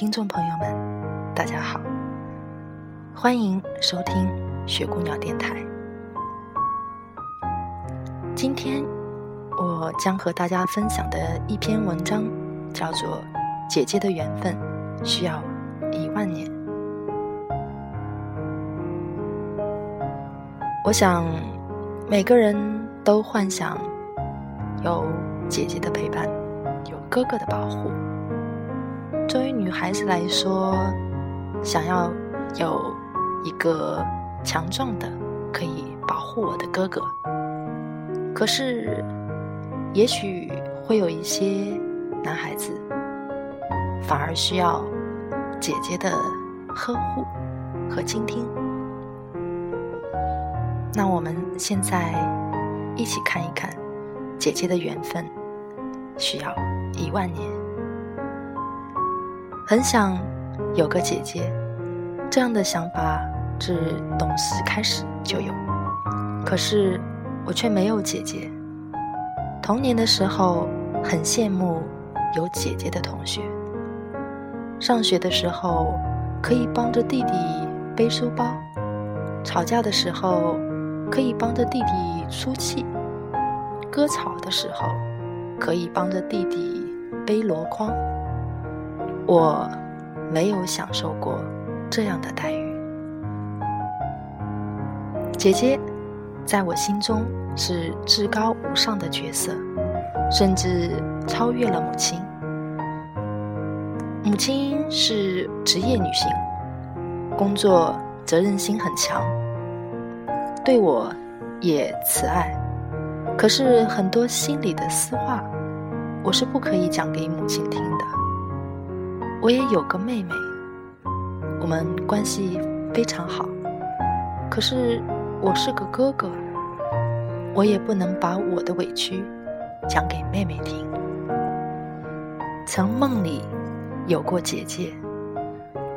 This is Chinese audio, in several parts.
听众朋友们，大家好，欢迎收听雪姑娘电台。今天我将和大家分享的一篇文章叫做《姐姐的缘分需要一万年》。我想每个人都幻想有姐姐的陪伴，有哥哥的保护。作为女孩子来说，想要有一个强壮的可以保护我的哥哥。可是，也许会有一些男孩子反而需要姐姐的呵护和倾听。那我们现在一起看一看，姐姐的缘分需要一万年。很想有个姐姐，这样的想法自懂事开始就有。可是我却没有姐姐。童年的时候很羡慕有姐姐的同学。上学的时候可以帮着弟弟背书包，吵架的时候可以帮着弟弟出气，割草的时候可以帮着弟弟背箩筐。我没有享受过这样的待遇。姐姐在我心中是至高无上的角色，甚至超越了母亲。母亲是职业女性，工作责任心很强，对我也慈爱。可是很多心里的私话，我是不可以讲给母亲听。我也有个妹妹，我们关系非常好。可是我是个哥哥，我也不能把我的委屈讲给妹妹听。曾梦里有过姐姐，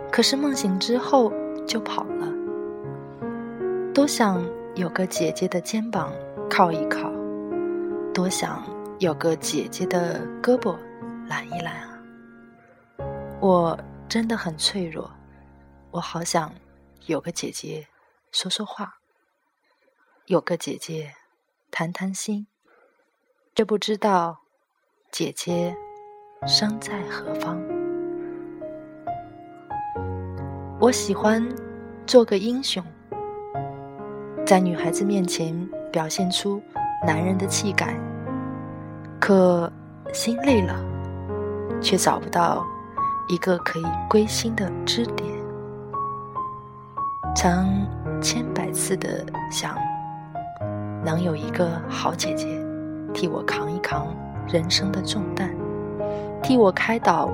可是梦醒之后就跑了。多想有个姐姐的肩膀靠一靠，多想有个姐姐的胳膊揽一揽啊！我真的很脆弱，我好想有个姐姐说说话，有个姐姐谈谈心，却不知道姐姐身在何方。我喜欢做个英雄，在女孩子面前表现出男人的气概，可心累了，却找不到。一个可以归心的支点，曾千百次的想，能有一个好姐姐，替我扛一扛人生的重担，替我开导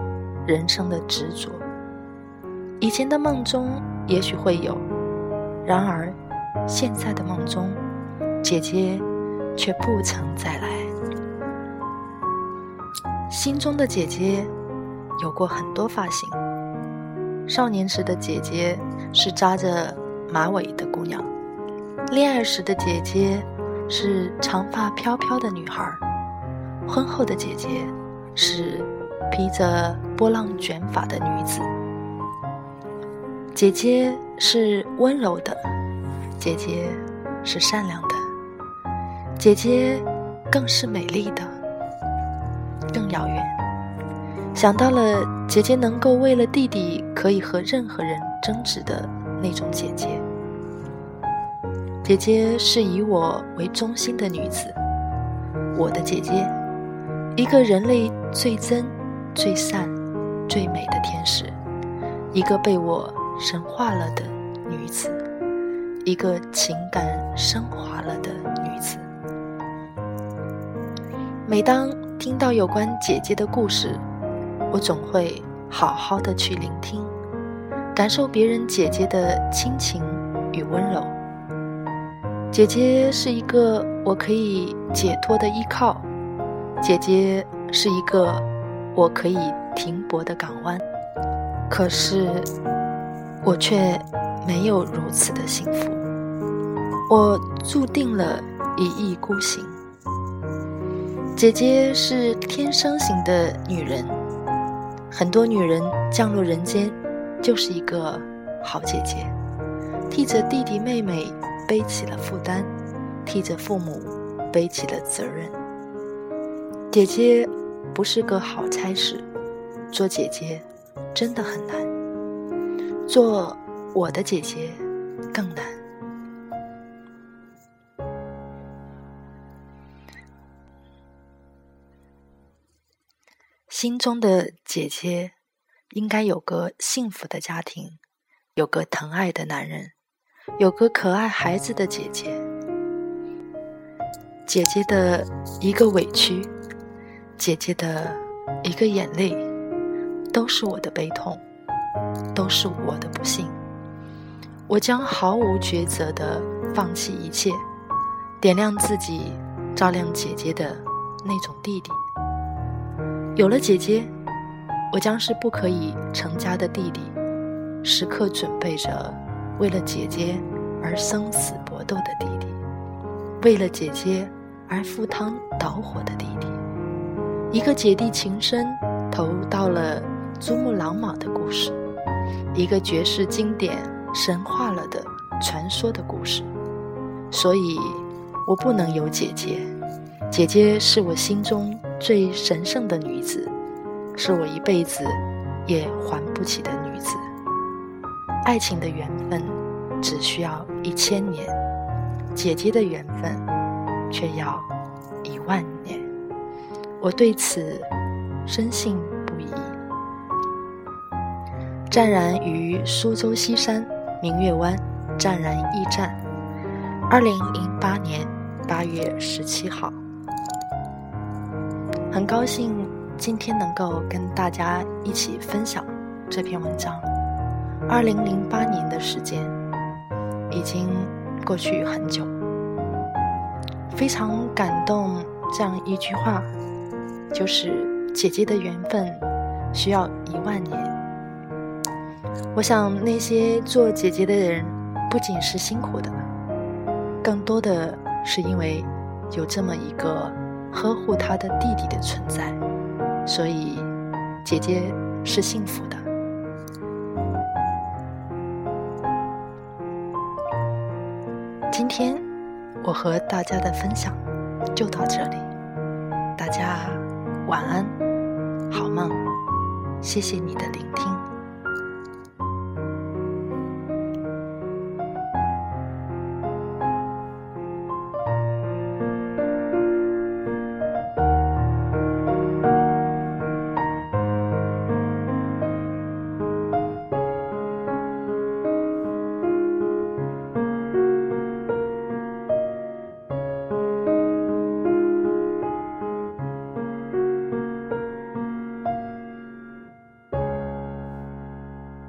人生的执着。以前的梦中也许会有，然而现在的梦中，姐姐却不曾再来。心中的姐姐。有过很多发型。少年时的姐姐是扎着马尾的姑娘，恋爱时的姐姐是长发飘飘的女孩，婚后的姐姐是披着波浪卷发的女子。姐姐是温柔的，姐姐是善良的，姐姐更是美丽的，更遥远。想到了姐姐能够为了弟弟可以和任何人争执的那种姐姐。姐姐是以我为中心的女子，我的姐姐，一个人类最真、最善、最美的天使，一个被我神化了的女子，一个情感升华了的女子。每当听到有关姐姐的故事，我总会好好的去聆听，感受别人姐姐的亲情与温柔。姐姐是一个我可以解脱的依靠，姐姐是一个我可以停泊的港湾。可是，我却没有如此的幸福。我注定了一意孤行。姐姐是天生型的女人，很多女人降落人间，就是一个好姐姐，替着弟弟妹妹背起了负担，替着父母背起了责任。姐姐不是个好差事，做姐姐真的很难，做我的姐姐更难。心中的姐姐应该有个幸福的家庭，有个疼爱的男人，有个可爱孩子的姐姐。姐姐的一个委屈，姐姐的一个眼泪，都是我的悲痛，都是我的不幸。我将毫无抉择地放弃一切，点亮自己，照亮姐姐的那种弟弟。有了姐姐，我将是不可以成家的弟弟，时刻准备着为了姐姐而生死搏斗的弟弟，为了姐姐而赴汤蹈火的弟弟。一个姐弟情深投到了珠穆朗玛的故事，一个绝世经典神化了的传说的故事。所以，我不能有姐姐。姐姐是我心中。最神圣的女子，是我一辈子也还不起的女子。爱情的缘分只需要一千年，姐姐的缘分却要一万年。我对此深信不疑。湛然于苏州西山明月湾，湛然驿站，二零零八年八月十七号。很高兴今天能够跟大家一起分享这篇文章。二零零八年的时间已经过去很久，非常感动这样一句话，就是姐姐的缘分需要一万年。我想那些做姐姐的人不仅是辛苦的，更多的是因为有这么一个。呵护他的弟弟的存在，所以姐姐是幸福的。今天我和大家的分享就到这里，大家晚安，好梦，谢谢你的聆听。